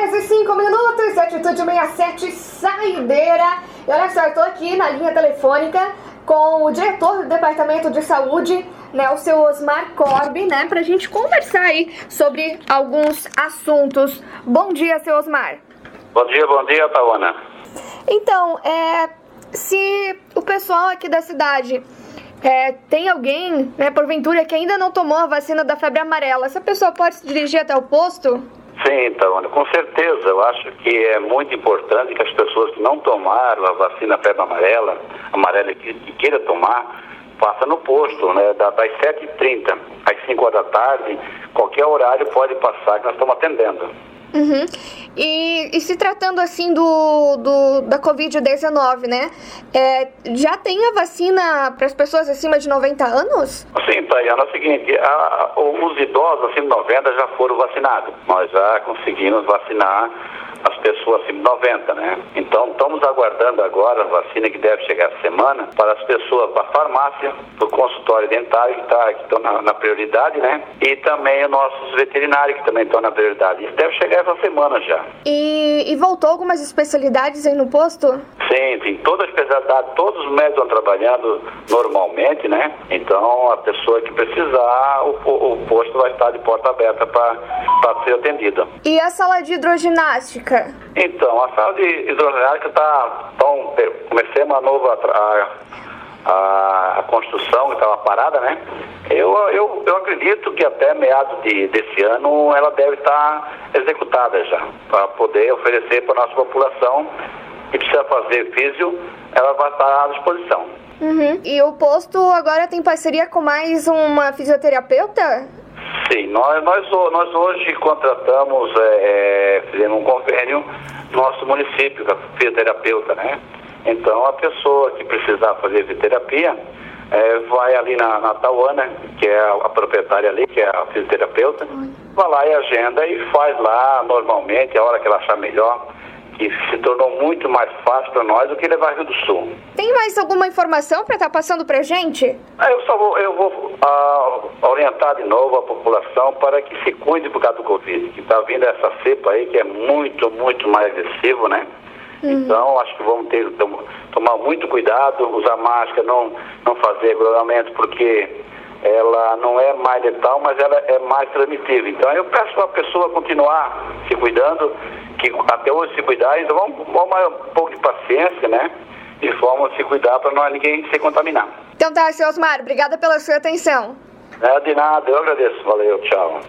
horas e 5 minutos, Atitude 67, saideira. E olha só, eu tô aqui na linha telefônica com o diretor do Departamento de Saúde, né, o seu Osmar Corbi, né, pra gente conversar aí sobre alguns assuntos. Bom dia, seu Osmar. Bom dia, bom dia, Tawana. Então, é, se o pessoal aqui da cidade é, tem alguém, né, porventura, que ainda não tomou a vacina da febre amarela, essa pessoa pode se dirigir até o posto? Sim, então, com certeza. Eu acho que é muito importante que as pessoas que não tomaram a vacina febre amarela, amarela que, que queira tomar, faça no posto, né, das 7h30 às 5 horas da tarde, qualquer horário pode passar que nós estamos atendendo. Uhum. E, e, se tratando assim do, do da Covid-19, né? É, já tem a vacina para as pessoas acima de 90 anos? Sim, Tayana, é o seguinte, a, os idosos acima de 90 já foram vacinados. Nós já conseguimos vacinar pessoas acima de 90, né? Então estamos aguardando agora a vacina que deve chegar essa semana para as pessoas para a farmácia, para o consultório dentário que tá, estão na, na, prioridade, né? E também os nossos veterinários que também estão na prioridade. Isso deve chegar essa semana já. E, e voltou algumas especialidades aí no posto? Sim, sim. Toda a especialidade, todos os médicos estão trabalhando normalmente, né? Então a pessoa que precisar, o, o posto vai estar de porta aberta para ser atendida. E a sala de hidroginástica? Então, a sala de hidroelétrica está. Então, comecei uma nova. A, a, a construção que estava parada, né? Eu, eu, eu acredito que até meados de, desse ano ela deve estar executada já, para poder oferecer para a nossa população que precisa fazer físio, ela vai estar à disposição. Uhum. E o posto agora tem parceria com mais uma fisioterapeuta? Sim, nós, nós, nós hoje contratamos, é, é, fizemos um convênio no nosso município com a fisioterapeuta, né? Então a pessoa que precisar fazer fisioterapia é, vai ali na, na Tauana, que é a, a, proprietária ali, que é a fisioterapeuta, vai lá e agenda e faz lá normalmente, a hora que ela achar melhor que se tornou muito mais fácil para nós do que levar Rio do Sul. Tem mais alguma informação para estar tá passando para a gente? Ah, eu só vou, eu vou uh, orientar de novo a população para que se cuide por causa do Covid, que está vindo essa cepa aí que é muito, muito mais agressivo, né? Uhum. Então, acho que vamos ter tomar muito cuidado, usar máscara, não, não fazer agrupamento, porque ela não é mais letal, mas ela é mais transmissível. Então, eu peço para a pessoa continuar se cuidando, que até hoje se cuidar, então vamos, vamos um pouco de paciência, né? De forma a se cuidar para não ninguém se contaminar. Então tá, seu Osmar, obrigada pela sua atenção. É, de nada, eu agradeço. Valeu, tchau.